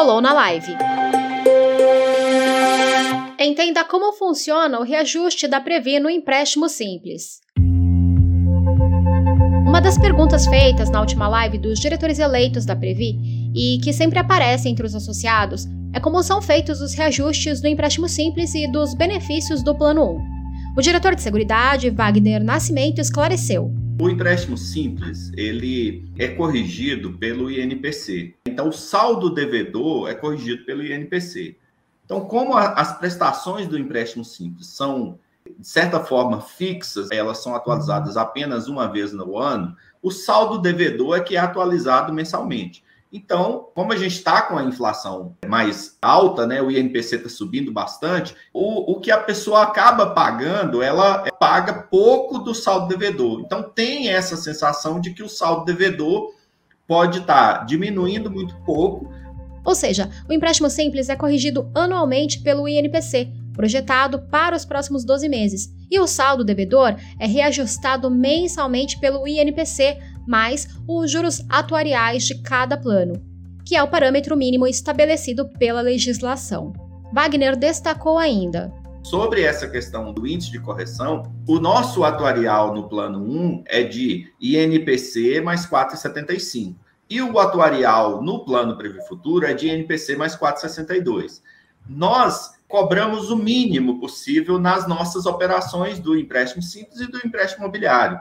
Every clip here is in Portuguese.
rolou na live. Entenda como funciona o reajuste da Previ no empréstimo simples. Uma das perguntas feitas na última live dos diretores eleitos da Previ e que sempre aparece entre os associados é como são feitos os reajustes do empréstimo simples e dos benefícios do Plano 1. O diretor de Seguridade, Wagner Nascimento, esclareceu. O empréstimo simples, ele é corrigido pelo INPC. Então, o saldo devedor é corrigido pelo INPC. Então, como a, as prestações do empréstimo simples são, de certa forma, fixas, elas são atualizadas apenas uma vez no ano, o saldo devedor é que é atualizado mensalmente. Então, como a gente está com a inflação mais alta, né, o INPC está subindo bastante, o, o que a pessoa acaba pagando, ela paga pouco do saldo devedor. Então, tem essa sensação de que o saldo devedor pode estar tá diminuindo muito pouco, ou seja, o empréstimo simples é corrigido anualmente pelo INPC, projetado para os próximos 12 meses, e o saldo devedor é reajustado mensalmente pelo INPC, mais os juros atuariais de cada plano, que é o parâmetro mínimo estabelecido pela legislação. Wagner destacou ainda. Sobre essa questão do índice de correção, o nosso atuarial no plano 1 é de INPC mais 4,75. E o atuarial no plano Previ Futuro é de INPC mais 4,62. Nós cobramos o mínimo possível nas nossas operações do empréstimo simples e do empréstimo imobiliário.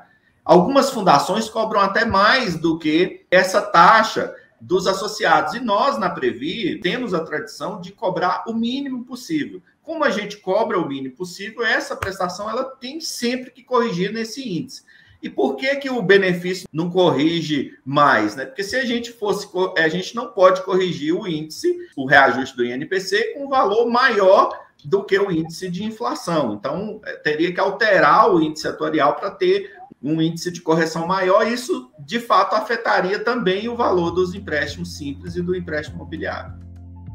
Algumas fundações cobram até mais do que essa taxa dos associados. E nós, na Previ, temos a tradição de cobrar o mínimo possível. Como a gente cobra o mínimo possível, essa prestação ela tem sempre que corrigir nesse índice. E por que que o benefício não corrige mais, né? Porque se a gente fosse, a gente não pode corrigir o índice, o reajuste do INPC com um valor maior do que o índice de inflação. Então, é, teria que alterar o índice atuarial para ter um índice de correção maior, isso de fato afetaria também o valor dos empréstimos simples e do empréstimo imobiliário.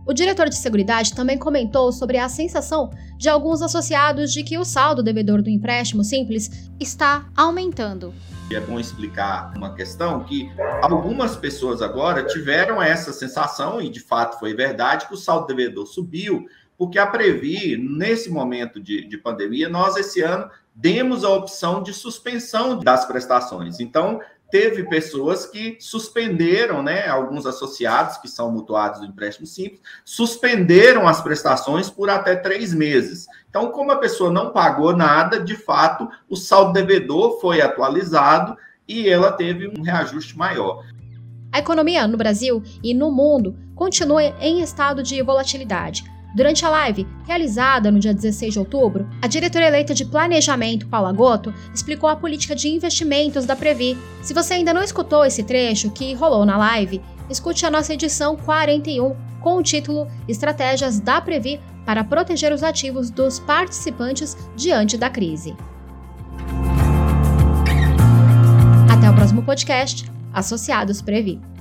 O diretor de seguridade também comentou sobre a sensação de alguns associados de que o saldo devedor do empréstimo simples está aumentando. E é bom explicar uma questão que algumas pessoas agora tiveram essa sensação, e de fato foi verdade, que o saldo devedor subiu, porque a Previ, nesse momento de, de pandemia, nós esse ano demos a opção de suspensão das prestações. Então, teve pessoas que suspenderam, né, alguns associados que são mutuados do empréstimo simples, suspenderam as prestações por até três meses. Então, como a pessoa não pagou nada, de fato, o saldo devedor foi atualizado e ela teve um reajuste maior. A economia no Brasil e no mundo continua em estado de volatilidade. Durante a live, realizada no dia 16 de outubro, a diretora eleita de Planejamento, Paula Goto, explicou a política de investimentos da Previ. Se você ainda não escutou esse trecho que rolou na live, escute a nossa edição 41 com o título Estratégias da Previ para proteger os ativos dos participantes diante da crise. Até o próximo podcast, Associados Previ.